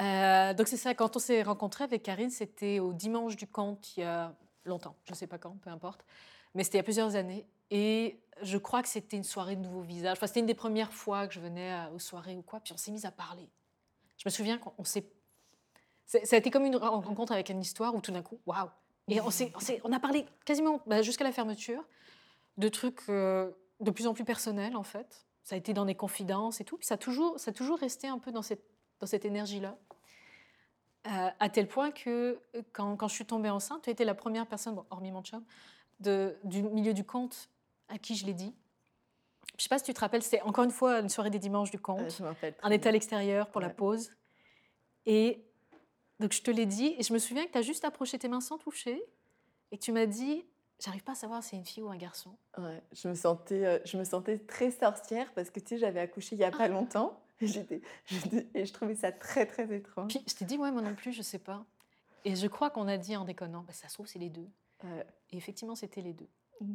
Euh, donc c'est ça, quand on s'est rencontrés avec Karine, c'était au dimanche du conte il y a longtemps, je ne sais pas quand, peu importe, mais c'était il y a plusieurs années. Et je crois que c'était une soirée de nouveaux visages. Enfin, c'était une des premières fois que je venais aux soirées ou quoi, puis on s'est mis à parler. Je me souviens qu'on s'est... Ça a été comme une rencontre avec une histoire où tout d'un coup, waouh Et on, s'est, on, a parlé quasiment bah, jusqu'à la fermeture de trucs euh, de plus en plus personnels, en fait. Ça a été dans des confidences et tout. Puis ça a toujours, ça a toujours resté un peu dans cette, dans cette énergie-là. Euh, à tel point que quand, quand, je suis tombée enceinte, tu as été la première personne, hormis mon chum, de, du milieu du conte à qui je l'ai dit. Je sais pas si tu te rappelles, c'était encore une fois une soirée des dimanches du conte. Euh, on était à l'extérieur pour la pause. Et donc je te l'ai dit, et je me souviens que tu as juste approché tes mains sans toucher, et que tu m'as dit, j'arrive pas à savoir si c'est une fille ou un garçon. Ouais, je me sentais, euh, je me sentais très sorcière parce que tu sais, j'avais accouché il y a pas ah. longtemps. Et, j'étais, et je trouvais ça très très étrange. Puis je t'ai dit, ouais, moi non plus, je sais pas. Et je crois qu'on a dit en déconnant, bah, ça se trouve, c'est les deux. Et effectivement, c'était les deux. Mm.